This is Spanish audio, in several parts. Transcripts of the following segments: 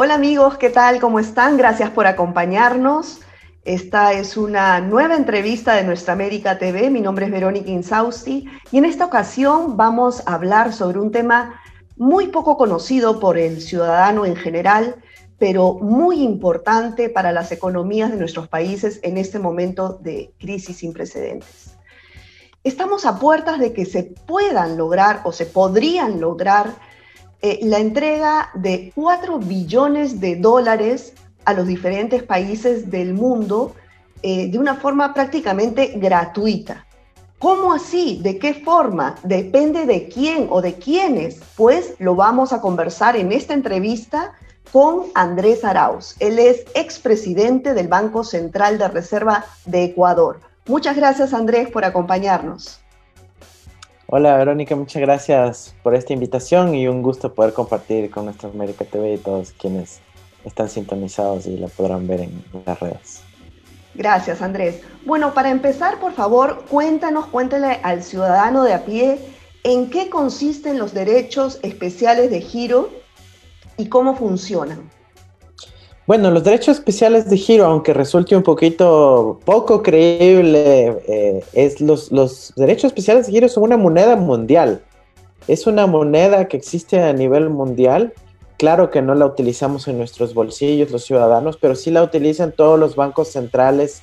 Hola amigos, ¿qué tal? ¿Cómo están? Gracias por acompañarnos. Esta es una nueva entrevista de Nuestra América TV. Mi nombre es Verónica Insausti y en esta ocasión vamos a hablar sobre un tema muy poco conocido por el ciudadano en general, pero muy importante para las economías de nuestros países en este momento de crisis sin precedentes. Estamos a puertas de que se puedan lograr o se podrían lograr eh, la entrega de 4 billones de dólares a los diferentes países del mundo eh, de una forma prácticamente gratuita. ¿Cómo así? ¿De qué forma? Depende de quién o de quiénes. Pues lo vamos a conversar en esta entrevista con Andrés Arauz. Él es expresidente del Banco Central de Reserva de Ecuador. Muchas gracias Andrés por acompañarnos. Hola Verónica, muchas gracias por esta invitación y un gusto poder compartir con nuestra América TV y todos quienes están sintonizados y la podrán ver en las redes. Gracias Andrés. Bueno, para empezar, por favor, cuéntanos, cuéntale al ciudadano de a pie en qué consisten los derechos especiales de giro y cómo funcionan. Bueno, los derechos especiales de giro, aunque resulte un poquito poco creíble, eh, es los, los derechos especiales de giro son una moneda mundial. Es una moneda que existe a nivel mundial. Claro que no la utilizamos en nuestros bolsillos los ciudadanos, pero sí la utilizan todos los bancos centrales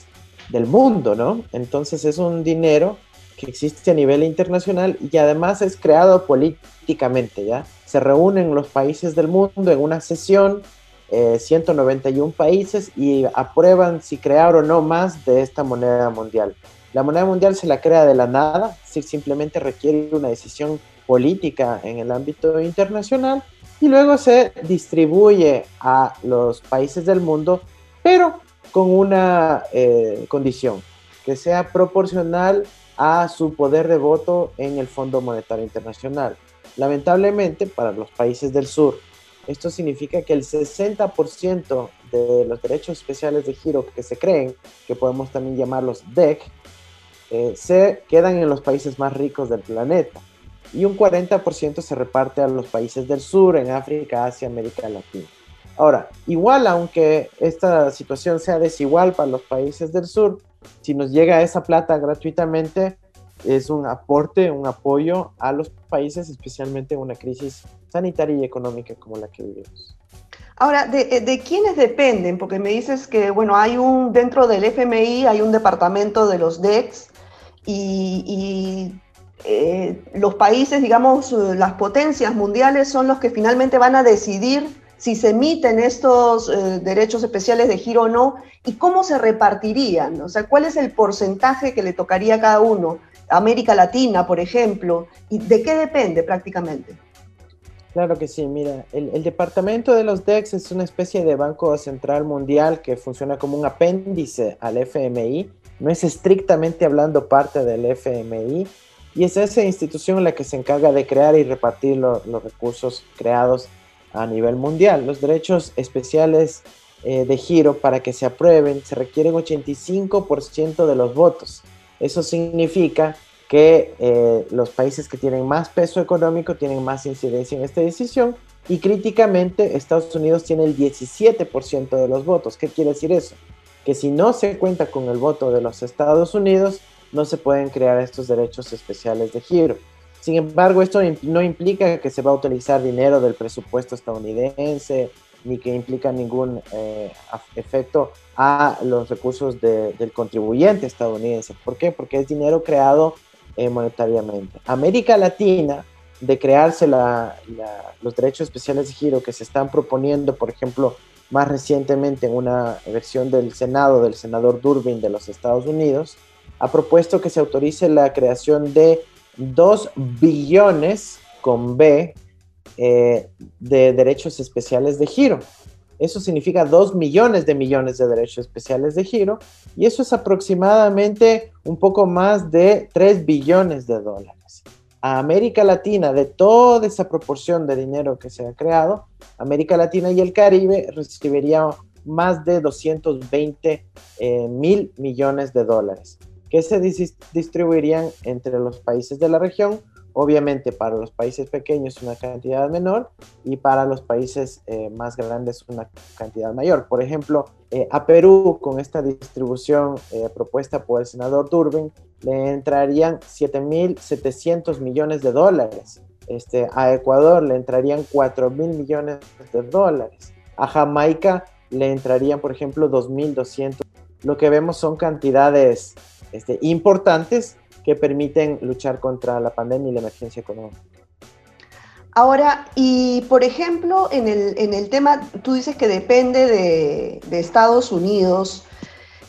del mundo, ¿no? Entonces es un dinero que existe a nivel internacional y además es creado políticamente, ¿ya? Se reúnen los países del mundo en una sesión 191 eh, países y aprueban si crear o no más de esta moneda mundial. La moneda mundial se la crea de la nada, si simplemente requiere una decisión política en el ámbito internacional y luego se distribuye a los países del mundo, pero con una eh, condición, que sea proporcional a su poder de voto en el Fondo Monetario Internacional. Lamentablemente, para los países del sur esto significa que el 60% de los derechos especiales de giro que se creen, que podemos también llamarlos DEC, eh, se quedan en los países más ricos del planeta. Y un 40% se reparte a los países del sur, en África, Asia, América Latina. Ahora, igual aunque esta situación sea desigual para los países del sur, si nos llega esa plata gratuitamente, es un aporte, un apoyo a los países, especialmente en una crisis sanitaria y económica como la que vivimos. Ahora, ¿de, de quiénes dependen? Porque me dices que, bueno, hay un, dentro del FMI hay un departamento de los DEX y, eh, los países, digamos, las potencias mundiales son los que finalmente van a decidir si se emiten estos eh, derechos especiales de giro o no y cómo se repartirían. O sea, ¿cuál es el porcentaje que le tocaría a cada uno? América Latina, por ejemplo, ¿y de qué depende prácticamente? Claro que sí, mira, el, departamento de los DEX es una especie de banco central mundial que funciona como un apéndice al FMI, no es estrictamente hablando parte del FMI, y es esa institución la que se encarga de crear y repartir los recursos creados a nivel mundial. Los derechos especiales eh, de giro para que se aprueben se requieren 85% de los votos. Eso significa que eh, los países que tienen más peso económico tienen más incidencia en esta decisión y críticamente Estados Unidos tiene el 17% de los votos. ¿Qué quiere decir eso? Que si no se cuenta con el voto de los Estados Unidos, no se pueden crear estos derechos especiales de giro. Sin embargo, esto no implica que se va a utilizar dinero del presupuesto estadounidense ni que implica ningún eh, efecto a los recursos del contribuyente estadounidense. ¿Por qué? Porque es dinero creado eh, monetariamente. América Latina, de crearse los derechos especiales de giro que se están proponiendo, por ejemplo, más recientemente en una versión del Senado, del senador Durbin de los Estados Unidos, ha propuesto que se autorice la creación de 2 billones con B eh, de derechos especiales de giro. Eso significa 2 millones de millones de derechos especiales de giro y eso es aproximadamente un poco más de 3 billones de dólares. A América Latina, de toda esa proporción de dinero que se ha creado, América Latina y el Caribe recibirían más de 220 eh, mil millones de dólares que se distribuirían entre los países de la región Obviamente para los países pequeños una cantidad menor y para los países eh, más grandes una cantidad mayor. Por ejemplo, eh, a Perú con esta distribución eh, propuesta por el senador Durbin le entrarían 7.700 millones de dólares. Este, a Ecuador le entrarían 4.000 millones de dólares. A Jamaica le entrarían, por ejemplo, 2.200. Lo que vemos son cantidades este, importantes que permiten luchar contra la pandemia y la emergencia económica. Ahora, y por ejemplo, en el, en el tema, tú dices que depende de, de Estados Unidos,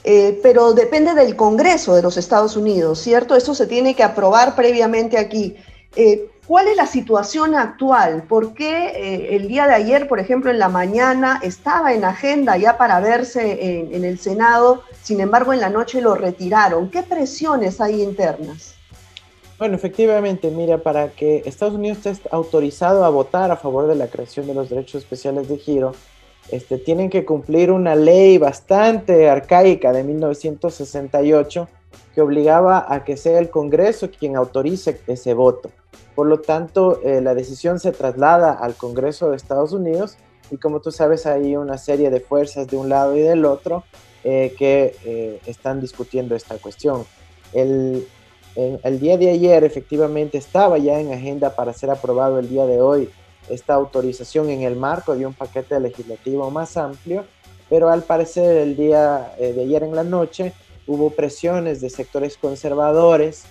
eh, pero depende del Congreso de los Estados Unidos, ¿cierto? Eso se tiene que aprobar previamente aquí. Eh, ¿Cuál es la situación actual? ¿Por qué eh, el día de ayer, por ejemplo, en la mañana estaba en agenda ya para verse en, el Senado, sin embargo en la noche lo retiraron? ¿Qué presiones hay internas? Bueno, efectivamente, mira, para que Estados Unidos esté autorizado a votar a favor de la creación de los derechos especiales de giro, este, tienen que cumplir una ley bastante arcaica de 1968 que obligaba a que sea el Congreso quien autorice ese voto. Por lo tanto, eh, la decisión se traslada al Congreso de Estados Unidos y como tú sabes hay una serie de fuerzas de un lado y del otro eh, que eh, están discutiendo esta cuestión. El, el día de ayer efectivamente estaba ya en agenda para ser aprobado el día de hoy esta autorización en el marco de un paquete legislativo más amplio, pero al parecer el día de ayer en la noche hubo presiones de sectores conservadores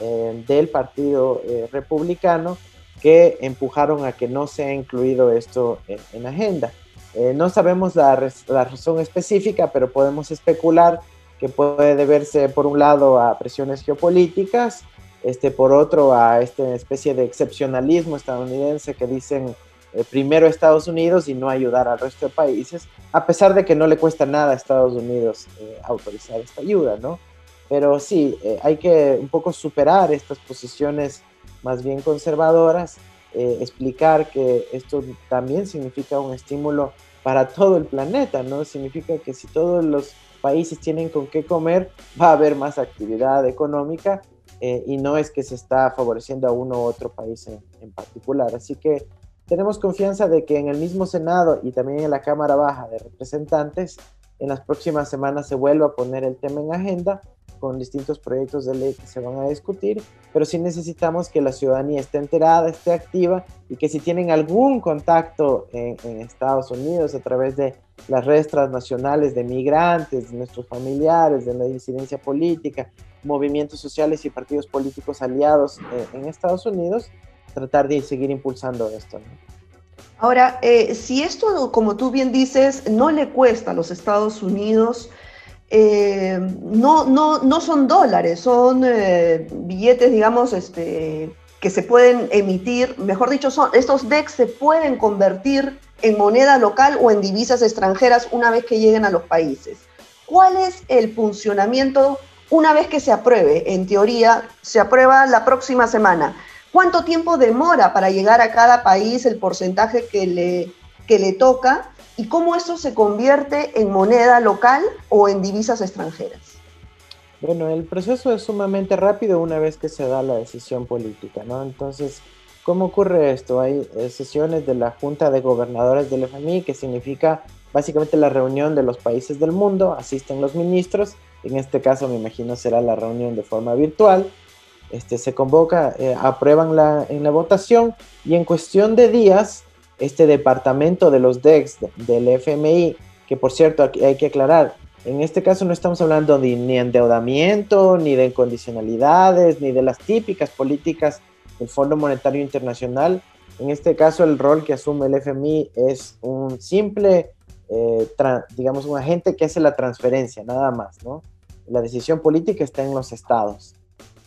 eh, del Partido eh, Republicano que empujaron a que no sea incluido esto en, agenda. Eh, no sabemos la, razón específica, pero podemos especular que puede deberse por un lado a presiones geopolíticas, este, por otro a esta especie de excepcionalismo estadounidense que dicen primero Estados Unidos y no ayudar al resto de países, a pesar de que no le cuesta nada a Estados Unidos autorizar esta ayuda, ¿no? Pero sí, eh, hay que un poco superar estas posiciones más bien conservadoras, eh, explicar que esto también significa un estímulo para todo el planeta, ¿no? Significa que si todos los países tienen con qué comer, va a haber más actividad económica eh, y no es que se está favoreciendo a uno u otro país en, en, particular. Así que tenemos confianza de que en el mismo Senado y también en la Cámara Baja de Representantes, en las próximas semanas se vuelva a poner el tema en agenda con distintos proyectos de ley que se van a discutir, pero sí necesitamos que la ciudadanía esté enterada, esté activa y que si tienen algún contacto en, Estados Unidos a través de las redes transnacionales de migrantes, de nuestros familiares, de la incidencia política, movimientos sociales y partidos políticos aliados eh, en Estados Unidos, tratar de seguir impulsando esto. Ahora, eh, si esto, como tú bien dices, no le cuesta a los Estados Unidos, eh, no, no, no son dólares, son eh, billetes, digamos, este, que se pueden emitir, mejor dicho, son, estos DEX se pueden convertir en moneda local o en divisas extranjeras una vez que lleguen a los países. ¿Cuál es el funcionamiento una vez que se apruebe? En teoría, se aprueba la próxima semana. ¿Cuánto tiempo demora para llegar a cada país el porcentaje que le, que le toca? y cómo eso se convierte en moneda local o en divisas extranjeras. Bueno, el proceso es sumamente rápido una vez que se da la decisión política, ¿no? Entonces, ¿cómo ocurre esto? Hay eh, sesiones de la Junta de Gobernadores del FMI, que significa básicamente la reunión de los países del mundo, asisten los ministros, en este caso me imagino será la reunión de forma virtual, este, se convoca, eh, aprueban la, en la votación y en cuestión de días este departamento de los DEX del FMI, que por cierto hay que aclarar, en este caso no estamos hablando de, ni endeudamiento, ni de incondicionalidades, ni de las típicas políticas del Fondo Monetario Internacional. En este caso el rol que asume el FMI es un simple, eh, digamos, un agente que hace la transferencia, nada más, ¿no? La decisión política está en los estados.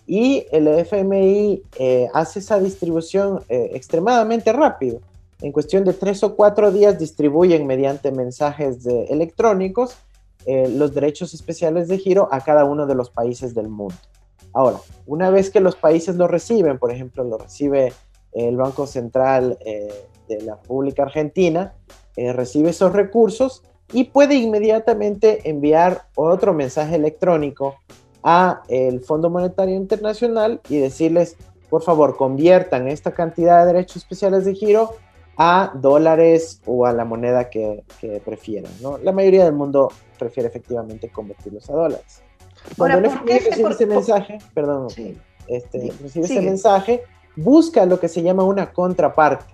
Y el FMI eh, hace esa distribución eh, extremadamente rápido en cuestión de tres o cuatro días distribuyen mediante mensajes electrónicos eh, los derechos especiales de giro a cada uno de los países del mundo. Ahora, una vez que los países lo reciben, por ejemplo, lo recibe el Banco Central eh, de la República Argentina, eh, recibe esos recursos y puede inmediatamente enviar otro mensaje electrónico a el Fondo Monetario Internacional y decirles, por favor, conviertan esta cantidad de derechos especiales de giro a dólares o a la moneda que, prefieran. ¿no? La mayoría del mundo prefiere efectivamente convertirlos a dólares. Cuando el FMI recibe ese mensaje, perdón, este, recibe ese mensaje, busca lo que se llama una contraparte.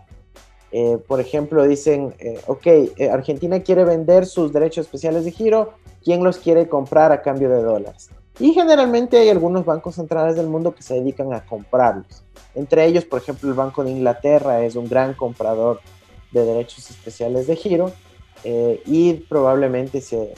Eh, por ejemplo, dicen, eh, ok, eh, Argentina quiere vender sus derechos especiales de giro, ¿quién los quiere comprar a cambio de dólares? Y generalmente hay algunos bancos centrales del mundo que se dedican a comprarlos. Entre ellos, por ejemplo, el Banco de Inglaterra es un gran comprador de derechos especiales de giro y probablemente se,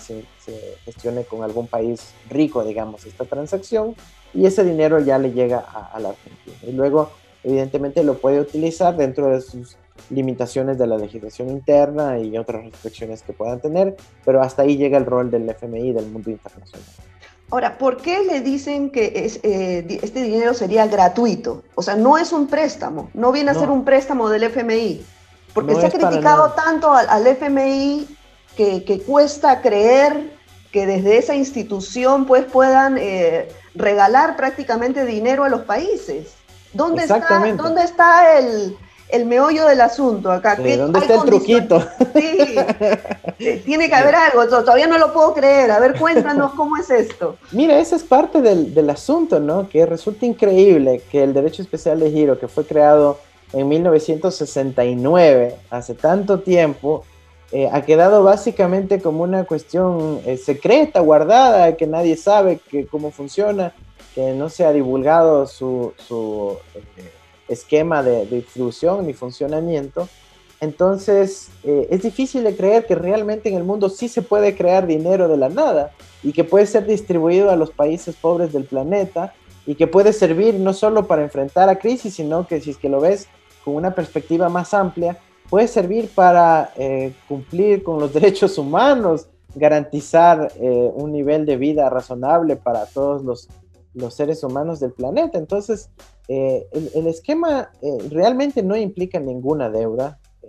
gestione con algún país rico, digamos, esta transacción y ese dinero ya le llega a, a la Argentina. Y luego, evidentemente, lo puede utilizar dentro de sus limitaciones de la legislación interna y otras restricciones que puedan tener, pero hasta ahí llega el rol del FMI del mundo internacional. Ahora, ¿por qué le dicen que eh, este dinero sería gratuito? O sea, no es un préstamo, no viene a ser un préstamo del FMI, porque se ha criticado tanto al, FMI que, cuesta creer que desde esa institución pues puedan eh, regalar prácticamente dinero a los países. ¿Dónde, está, ¿dónde está el, el meollo del asunto acá. ¿Dónde está el truquito? Sí, eh, tiene que haber algo, todavía no lo puedo creer. A ver, cuéntanos cómo es esto. Mira, esa es parte del, asunto, ¿no? Que resulta increíble que el derecho especial de giro, que fue creado en 1969, hace tanto tiempo, eh, ha quedado básicamente como una cuestión eh, secreta, guardada, que nadie sabe que, cómo funciona, que no se ha divulgado su, su esquema de, distribución ni funcionamiento. Entonces, eh, es difícil de creer que realmente en el mundo sí se puede crear dinero de la nada y que puede ser distribuido a los países pobres del planeta y que puede servir no solo para enfrentar a crisis, sino que si es que lo ves con una perspectiva más amplia, puede servir para eh, cumplir con los derechos humanos, garantizar eh, un nivel de vida razonable para todos los, los seres humanos del planeta. Entonces, eh, el, esquema eh, realmente no implica ninguna deuda, eh,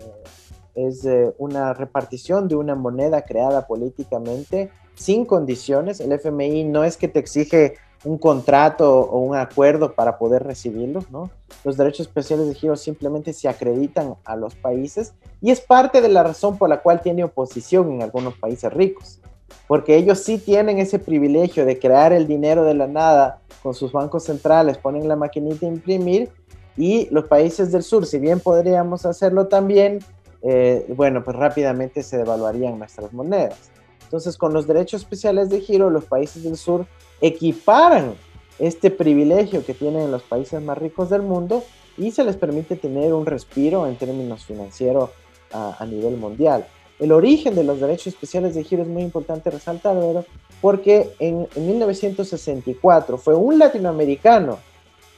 es una repartición de una moneda creada políticamente sin condiciones. El FMI no es que te exige un contrato o un acuerdo para poder recibirlos, ¿no? Los derechos especiales de giro simplemente se acreditan a los países y es parte de la razón por la cual tiene oposición en algunos países ricos, porque ellos sí tienen ese privilegio de crear el dinero de la nada con sus bancos centrales ponen la maquinita a imprimir y los países del sur, si bien podríamos hacerlo también, eh, bueno, pues rápidamente se devaluarían nuestras monedas. Entonces, con los derechos especiales de giro, los países del sur equiparan este privilegio que tienen los países más ricos del mundo y se les permite tener un respiro en términos financieros a, nivel mundial. El origen de los derechos especiales de giro es muy importante resaltar, porque en, 1964 fue un latinoamericano,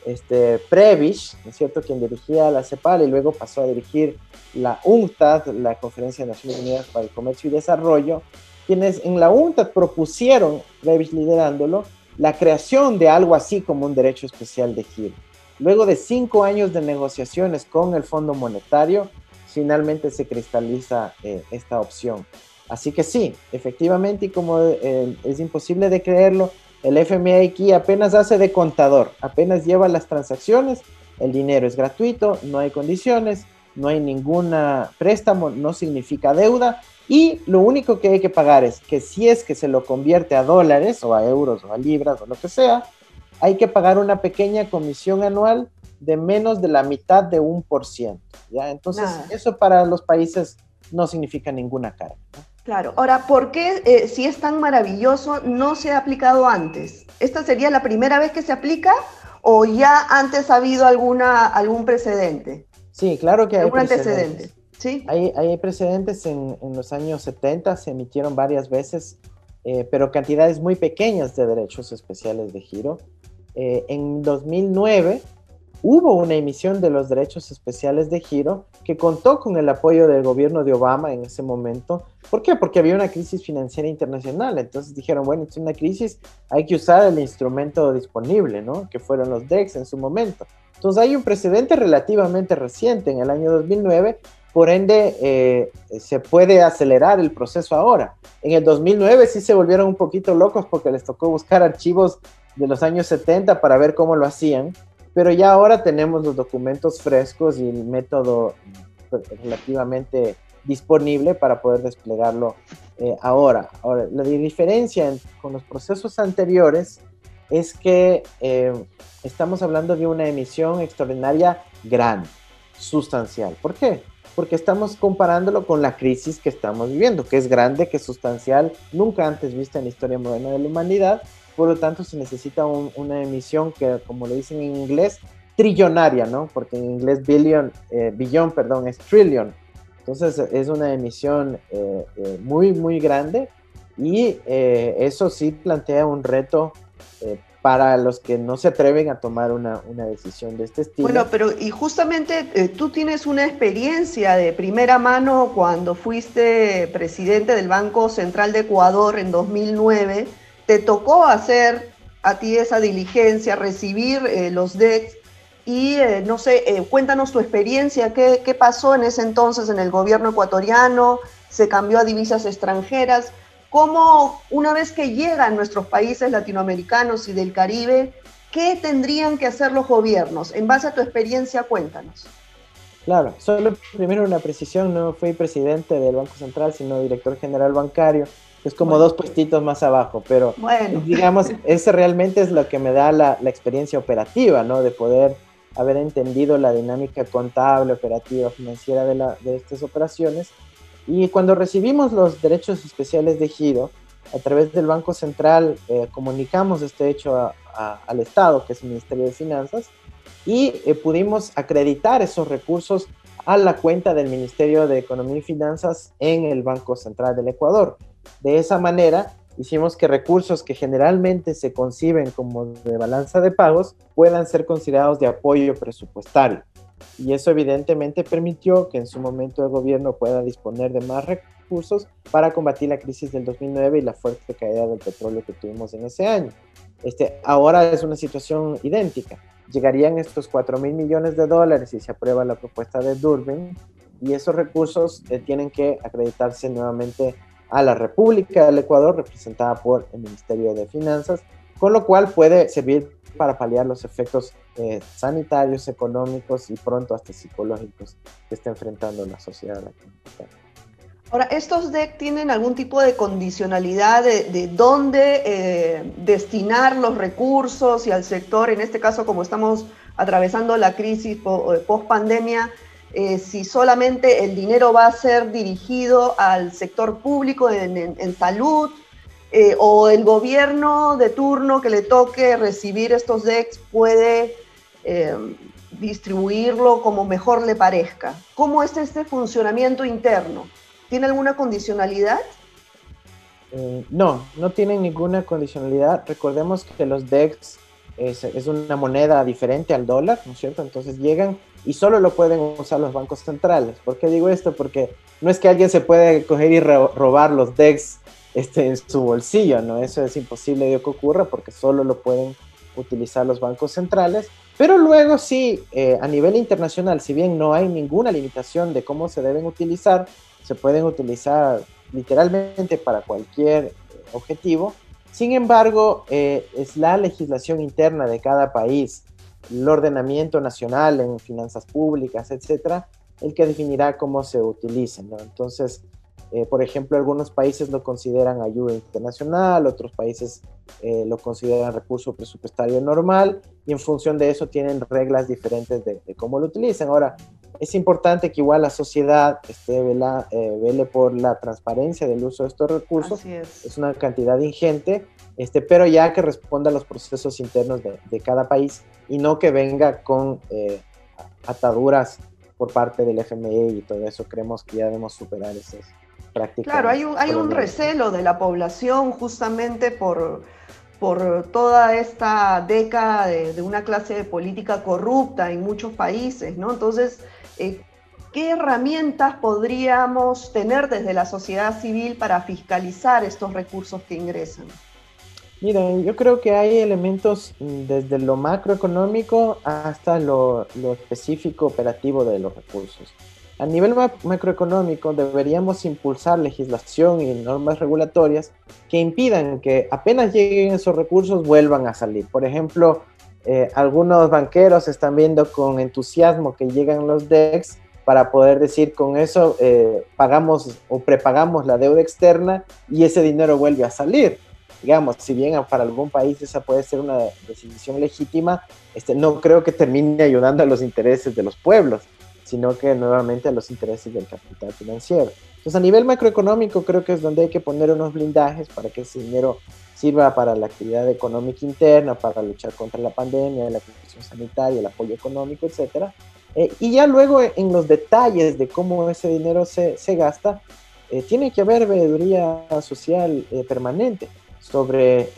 este, Prebisch, ¿no es cierto?, quien dirigía la CEPAL y luego pasó a dirigir la UNCTAD, la Conferencia de Naciones Unidas para el Comercio y Desarrollo, quienes en la UNCTAD propusieron, Prebisch liderándolo, la creación de algo así como un derecho especial de giro. Luego de cinco años de negociaciones con el Fondo Monetario, finalmente se cristaliza eh, esta opción. Así que sí, efectivamente, y como eh, es imposible de creerlo, el FMI aquí apenas hace de contador, apenas lleva las transacciones, el dinero es gratuito, no hay condiciones, no hay ninguna préstamo, no significa deuda, y lo único que hay que pagar es que si es que se lo convierte a dólares o a euros o a libras o lo que sea, hay que pagar una pequeña comisión anual de menos de la mitad de un por ciento. ¿ya? Entonces, eso para los países no significa ninguna carga. Claro, ahora, ¿por qué eh, si es tan maravilloso no se ha aplicado antes? ¿Esta sería la primera vez que se aplica o ya antes ha habido alguna, algún precedente? Sí, claro que hay ¿Algún antecedente? ¿Sí? Hay, hay precedentes en, en, los años 70, se emitieron varias veces, eh, pero cantidades muy pequeñas de derechos especiales de giro. Eh, en 2009 hubo una emisión de los derechos especiales de giro que contó con el apoyo del gobierno de Obama en ese momento. ¿Por qué? Porque había una crisis financiera internacional. Entonces dijeron, bueno, es una crisis, hay que usar el instrumento disponible, ¿no? Que fueron los DEX en su momento. Entonces hay un precedente relativamente reciente en el año 2009, por ende eh, se puede acelerar el proceso ahora. En el 2009 sí se volvieron un poquito locos porque les tocó buscar archivos de los años 70 para ver cómo lo hacían pero ya ahora tenemos los documentos frescos y el método relativamente disponible para poder desplegarlo eh, ahora. Ahora, la diferencia con los procesos anteriores es que eh, estamos hablando de una emisión extraordinaria grande, sustancial. ¿Por qué? Porque estamos comparándolo con la crisis que estamos viviendo, que es grande, que es sustancial, nunca antes vista en la historia moderna de la humanidad. Por lo tanto, se necesita una emisión que, como lo dicen en inglés, trillonaria, ¿no? Porque en inglés billion, eh, billón, perdón, es trillion. Entonces es una emisión eh, eh, muy, muy grande y eso sí plantea un reto para los que no se atreven a tomar una, una, decisión de este estilo. Bueno, pero y justamente tú tienes una experiencia de primera mano cuando fuiste presidente del Banco Central de Ecuador en 2009, te tocó hacer a ti esa diligencia, recibir los DEX y eh, no sé, eh, cuéntanos tu experiencia, ¿qué, ¿qué, pasó en ese entonces en el gobierno ecuatoriano, se cambió a divisas extranjeras, cómo una vez que llegan nuestros países latinoamericanos y del Caribe, ¿qué tendrían que hacer los gobiernos? En base a tu experiencia, cuéntanos. Claro, solo primero una precisión, no fui presidente del Banco Central, sino director general bancario. Es como dos puestitos más abajo, pero bueno. digamos, ese realmente es lo que me da la, la experiencia operativa, ¿no? De poder haber entendido la dinámica contable, operativa, financiera de, la, de estas operaciones. Y cuando recibimos los derechos especiales de giro, a través del Banco Central eh, comunicamos este hecho al Estado, que es el Ministerio de Finanzas, y eh, pudimos acreditar esos recursos a la cuenta del Ministerio de Economía y Finanzas en el Banco Central del Ecuador. De esa manera, hicimos que recursos que generalmente se conciben como de balanza de pagos puedan ser considerados de apoyo presupuestario. Y eso evidentemente permitió que en su momento el gobierno pueda disponer de más recursos para combatir la crisis del 2009 y la fuerte caída del petróleo que tuvimos en ese año. Este, ahora es una situación idéntica. Llegarían estos 4 mil millones de dólares si se aprueba la propuesta de Durbin y esos recursos eh, tienen que acreditarse nuevamente a la República del Ecuador, representada por el Ministerio de Finanzas, con lo cual puede servir para paliar los efectos eh, sanitarios, económicos y pronto hasta psicológicos que está enfrentando la sociedad latinoamericana. Ahora, ¿estos DEC tienen algún tipo de condicionalidad de, dónde eh, destinar los recursos y al sector, en este caso como estamos atravesando la crisis eh, post pandemia, eh, si solamente el dinero va a ser dirigido al sector público en, salud, eh, o el gobierno de turno que le toque recibir estos DEX puede eh, distribuirlo como mejor le parezca. ¿Cómo es este funcionamiento interno? ¿Tiene alguna condicionalidad? no, no tienen ninguna condicionalidad. Recordemos que los DEX es, es, una moneda diferente al dólar, ¿no es cierto? Entonces llegan y solo lo pueden usar los bancos centrales. ¿Por qué digo esto? Porque no es que alguien se puede coger y robar los DEX este, en su bolsillo, ¿no? Eso es imposible de que ocurra porque solo lo pueden utilizar los bancos centrales. Pero luego sí, eh, a nivel internacional, si bien no hay ninguna limitación de cómo se deben utilizar, se pueden utilizar literalmente para cualquier eh, objetivo. Sin embargo, eh, es la legislación interna de cada país el ordenamiento nacional en finanzas públicas, etcétera, el que definirá cómo se utilicen. Entonces, eh, por ejemplo, algunos países lo consideran ayuda internacional, otros países eh, lo consideran recurso presupuestario normal y en función de eso tienen reglas diferentes de, cómo lo utilizan. Ahora, es importante que igual la sociedad esté vela, eh, vele por la transparencia del uso de estos recursos. Es. es. una cantidad ingente, este, pero ya que responda a los procesos internos de, de cada país y no que venga con eh, ataduras por parte del FMI y todo eso. Creemos que ya debemos superar esas prácticas. Claro, hay un, hay un recelo de la población justamente por, por toda esta década de, una clase de política corrupta en muchos países, ¿no? Entonces, eh, ¿qué herramientas podríamos tener desde la sociedad civil para fiscalizar estos recursos que ingresan? Miren, yo creo que hay elementos mm, desde lo macroeconómico hasta lo, específico operativo de los recursos. A nivel macroeconómico deberíamos impulsar legislación y normas regulatorias que impidan que apenas lleguen esos recursos vuelvan a salir. Por ejemplo, eh, algunos banqueros están viendo con entusiasmo que llegan los DEX para poder decir con eso eh, pagamos o prepagamos la deuda externa y ese dinero vuelve a salir. Digamos, si bien para algún país esa puede ser una decisión legítima, este, no creo que termine ayudando a los intereses de los pueblos, sino que nuevamente a los intereses del capital financiero. Entonces, a nivel macroeconómico, creo que es donde hay que poner unos blindajes para que ese dinero sirva para la actividad económica interna, para luchar contra la pandemia, la protección sanitaria, el apoyo económico, etc. Eh, y ya luego en los detalles de cómo ese dinero se, se gasta, eh, tiene que haber veeduría social eh, permanente sobre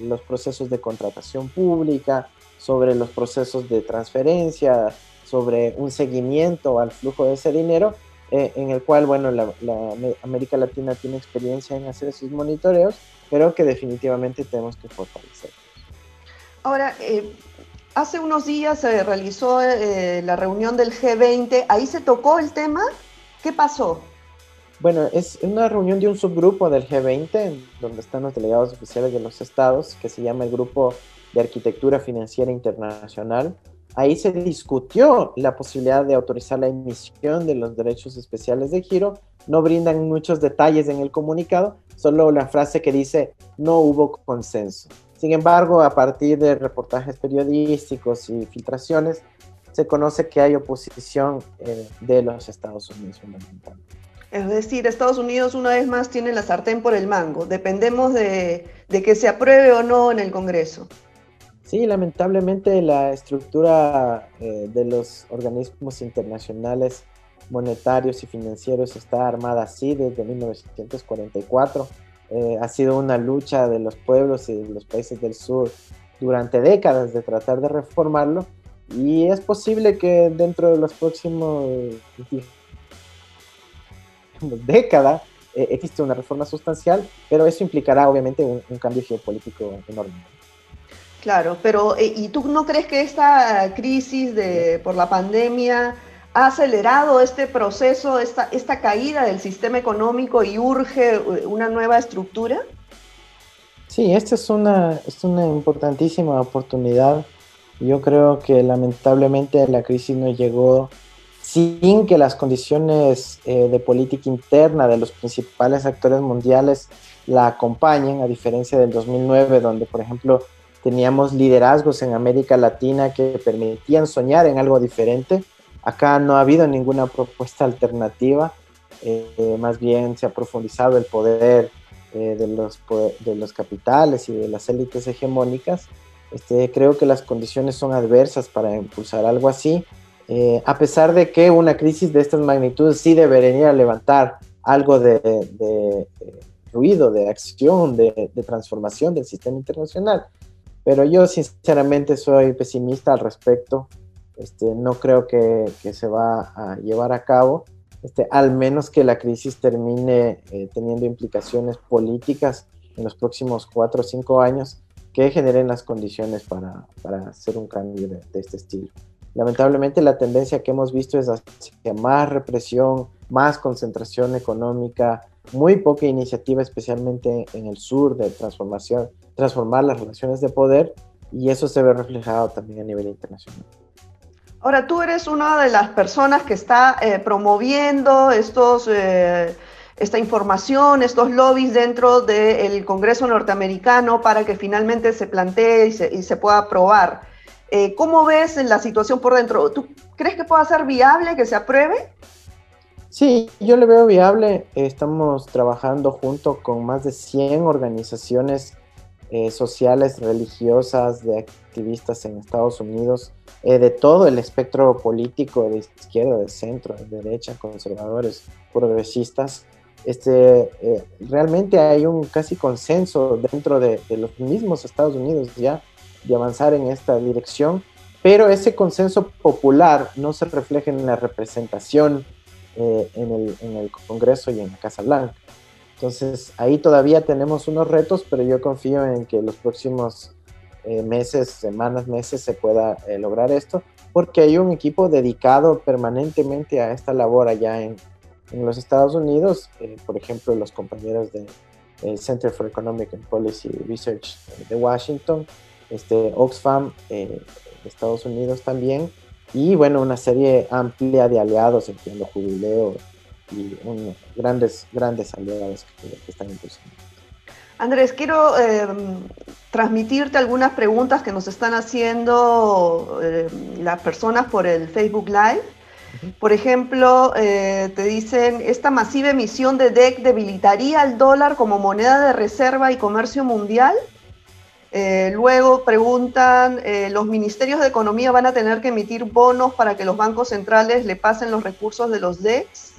los procesos de contratación pública, sobre los procesos de transferencia, sobre un seguimiento al flujo de ese dinero, en el cual, bueno, la, la América Latina tiene experiencia en hacer esos monitoreos pero que definitivamente tenemos que fortalecer. Ahora, eh, hace unos días se realizó eh, la reunión del G20, ahí se tocó el tema, ¿qué pasó? Bueno, es una reunión de un subgrupo del G20, donde están los delegados oficiales de los estados, que se llama el Grupo de Arquitectura Financiera Internacional. Ahí se discutió la posibilidad de autorizar la emisión de los derechos especiales de giro. No brindan muchos detalles en el comunicado, solo la frase que dice no hubo consenso. Sin embargo, a partir de reportajes periodísticos y filtraciones, se conoce que hay oposición eh, de los Estados Unidos fundamentalmente. Es decir, Estados Unidos una vez más tiene la sartén por el mango. Dependemos de, de que se apruebe o no en el Congreso. Sí, lamentablemente la estructura eh, de los organismos internacionales monetarios y financieros está armada así desde 1944. Eh, ha sido una lucha de los pueblos y de los países del sur durante décadas de tratar de reformarlo y es posible que dentro de los próximos décadas eh, existe una reforma sustancial, pero eso implicará obviamente un cambio geopolítico enorme. Claro, pero eh, ¿y tú no crees que esta crisis de, por la pandemia ha acelerado este proceso, esta, esta caída del sistema económico y urge eh, una nueva estructura? Sí, esta es una, es una importantísima oportunidad. Yo creo que lamentablemente la crisis no llegó sin que las condiciones eh, de política interna de los principales actores mundiales la acompañen, a diferencia del 2009, donde, por ejemplo, teníamos liderazgos en América Latina que permitían soñar en algo diferente. Acá no ha habido ninguna propuesta alternativa, eh, más bien se ha profundizado el poder eh, de, los, de los capitales y de las élites hegemónicas. Este, creo que las condiciones son adversas para impulsar algo así, eh, a pesar de que una crisis de estas magnitudes sí debería levantar algo de, de ruido, de acción, de, de transformación del sistema internacional. Pero yo sinceramente soy pesimista al respecto. Este, no creo que, que, se va a llevar a cabo, este, al menos que la crisis termine eh, teniendo implicaciones políticas en los próximos cuatro o cinco años que generen las condiciones para, para hacer un cambio de, de, este estilo. Lamentablemente la tendencia que hemos visto es hacia más represión, más concentración económica, muy poca iniciativa, especialmente en el sur, de transformación, transformar las relaciones de poder, y eso se ve reflejado también a nivel internacional. Ahora, tú eres una de las personas que está eh, promoviendo estos, eh, esta información, estos lobbies dentro del Congreso norteamericano para que finalmente se plantee y se, y se pueda aprobar. Eh, ¿Cómo ves la situación por dentro? ¿Tú crees que pueda ser viable que se apruebe? Sí, yo le veo viable. Estamos trabajando junto con más de 100 organizaciones eh, sociales, religiosas, de activistas en Estados Unidos, eh, de todo el espectro político, de izquierda, de centro, de derecha, conservadores, progresistas. Este, eh, realmente hay un casi consenso dentro de, de los mismos Estados Unidos ya de avanzar en esta dirección, pero ese consenso popular no se refleja en la representación eh, en, el, en, el, Congreso y en la Casa Blanca. Entonces ahí todavía tenemos unos retos, pero yo confío en que los próximos eh, meses, semanas, meses se pueda eh, lograr esto, porque hay un equipo dedicado permanentemente a esta labor allá en, en los Estados Unidos, eh, por ejemplo los compañeros del de, Center for Economic and Policy Research de Washington, este, Oxfam de Estados Unidos también, y bueno, una serie amplia de aliados, entiendo, Jubileo y grandes, grandes aliados que, están impulsando. Andrés, quiero em, transmitirte algunas preguntas que nos están haciendo em, las personas por el Facebook Live. Por ejemplo, eh, te dicen, esta masiva emisión de DEC debilitaría el dólar como moneda de reserva y comercio mundial. Eh, luego preguntan, eh, ¿los ministerios de Economía van a tener que emitir bonos para que los bancos centrales le pasen los recursos de los DEX?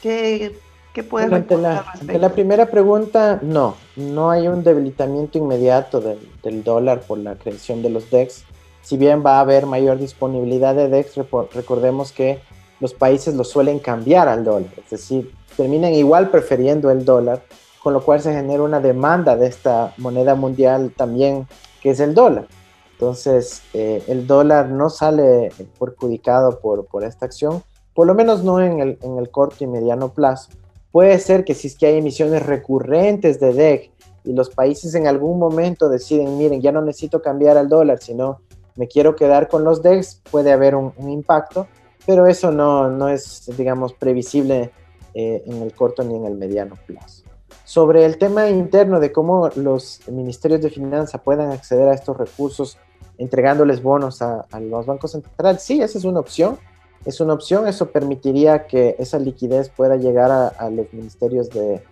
¿Qué, qué pueden ante la, la primera pregunta, no, no hay un debilitamiento inmediato del, dólar por la creación de los DEX. Si bien va a haber mayor disponibilidad de DEX, recordemos que los países lo suelen cambiar al dólar, es decir, terminan igual prefiriendo el dólar con lo cual se genera una demanda de esta moneda mundial también, que es el dólar. Entonces, eh, el dólar no sale perjudicado por, por esta acción, por lo menos no en el, en el corto y mediano plazo. Puede ser que si es que hay emisiones recurrentes de DEC y los países en algún momento deciden, miren, ya no necesito cambiar al dólar, sino me quiero quedar con los DEX, puede haber un, impacto, pero eso no, no es, digamos, previsible eh, en el corto ni en el mediano plazo. Sobre el tema interno de cómo los ministerios de finanzas puedan acceder a estos recursos entregándoles bonos a, los bancos centrales, sí, esa es una opción. Es una opción, eso permitiría que esa liquidez pueda llegar a, los ministerios de,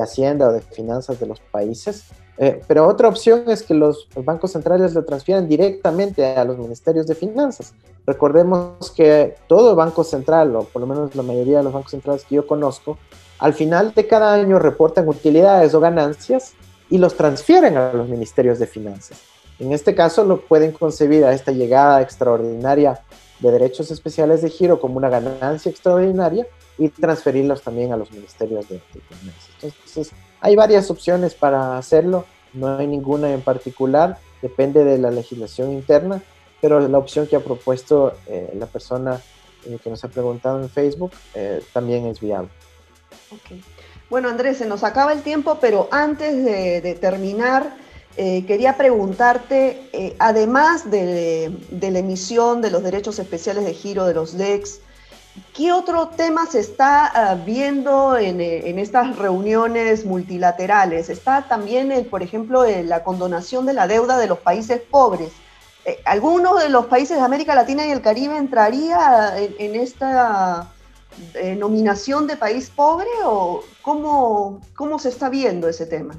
Hacienda o de Finanzas de los países. Eh, pero otra opción es que los bancos centrales lo transfieran directamente a los ministerios de finanzas. Recordemos que todo banco central, o por lo menos la mayoría de los bancos centrales que yo conozco, al final de cada año reportan utilidades o ganancias y los transfieren a los ministerios de finanzas. En este caso, lo pueden concebir a esta llegada extraordinaria de derechos especiales de giro como una ganancia extraordinaria y transferirlos también a los ministerios de, finanzas. Entonces, hay varias opciones para hacerlo, no hay ninguna en particular, depende de la legislación interna, pero la opción que ha propuesto eh, la persona eh, que nos ha preguntado en Facebook eh, también es viable. Bueno, Andrés, se nos acaba el tiempo, pero antes de, terminar, eh, quería preguntarte, eh, además de, la emisión de los derechos especiales de giro de los DEX, ¿qué otro tema se está ah, viendo en, eh, en, estas reuniones multilaterales? Está también, por ejemplo, la condonación de la deuda de los países pobres. ¿Alguno de los países de América Latina y el Caribe entraría en esta eh, nominación de país pobre o cómo, cómo se está viendo ese tema?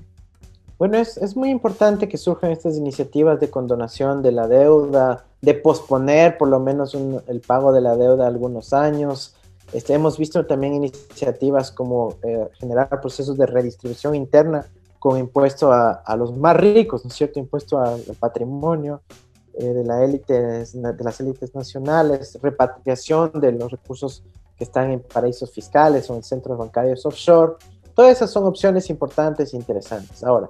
Bueno, es, es, muy importante que surjan estas iniciativas de condonación de la deuda, de posponer por lo menos el pago de la deuda algunos años. Este, hemos visto también iniciativas como eh, generar procesos de redistribución interna con impuesto a, a, los más ricos, ¿no es cierto? Impuesto al, patrimonio eh, de, la élite, de las élites nacionales, repatriación de los recursos que están en paraísos fiscales o en centros bancarios offshore. Todas esas son opciones importantes e interesantes. Ahora,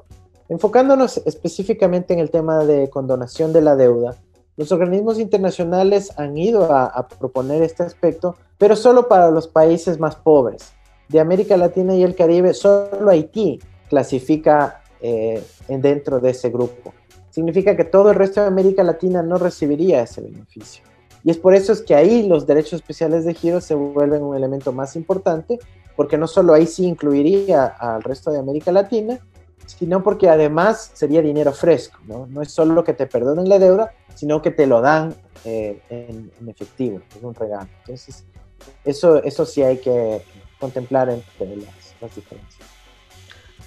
enfocándonos específicamente en el tema de condonación de la deuda, los organismos internacionales han ido a, proponer este aspecto, pero solo para los países más pobres. De América Latina y el Caribe, solo Haití clasifica eh, dentro de ese grupo. Significa que todo el resto de América Latina no recibiría ese beneficio. Y es por eso es que ahí los derechos especiales de giro se vuelven un elemento más importante, porque no solo ahí sí incluiría al resto de América Latina, sino porque además sería dinero fresco, ¿no? No es solo que te perdonen la deuda, sino que te lo dan eh, en, efectivo, es un regalo. Entonces, eso, eso sí hay que contemplar entre las, las diferencias.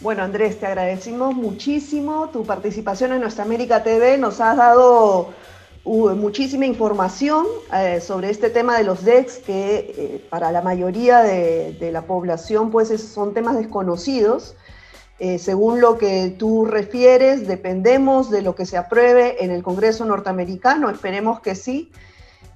Bueno, Andrés, te agradecemos muchísimo tu participación en Nuestra América TV. Nos has dado Hubo muchísima información eh, sobre este tema de los DEX que eh, para la mayoría de, la población pues son temas desconocidos. Eh, según lo que tú refieres, dependemos de lo que se apruebe en el Congreso norteamericano, esperemos que sí,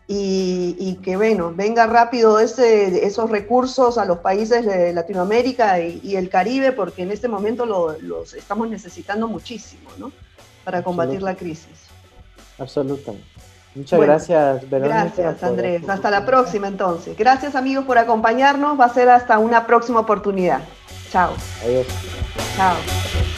y, que bueno, venga rápido ese, esos recursos a los países de Latinoamérica y, el Caribe, porque en este momento los estamos necesitando muchísimo ¿no? para combatir la crisis. Absolutamente. Muchas gracias, Verónica. Gracias, Andrés. Hasta la próxima, entonces. Gracias, amigos, por acompañarnos. Va a ser hasta una próxima oportunidad. Chao. Adiós. Chao.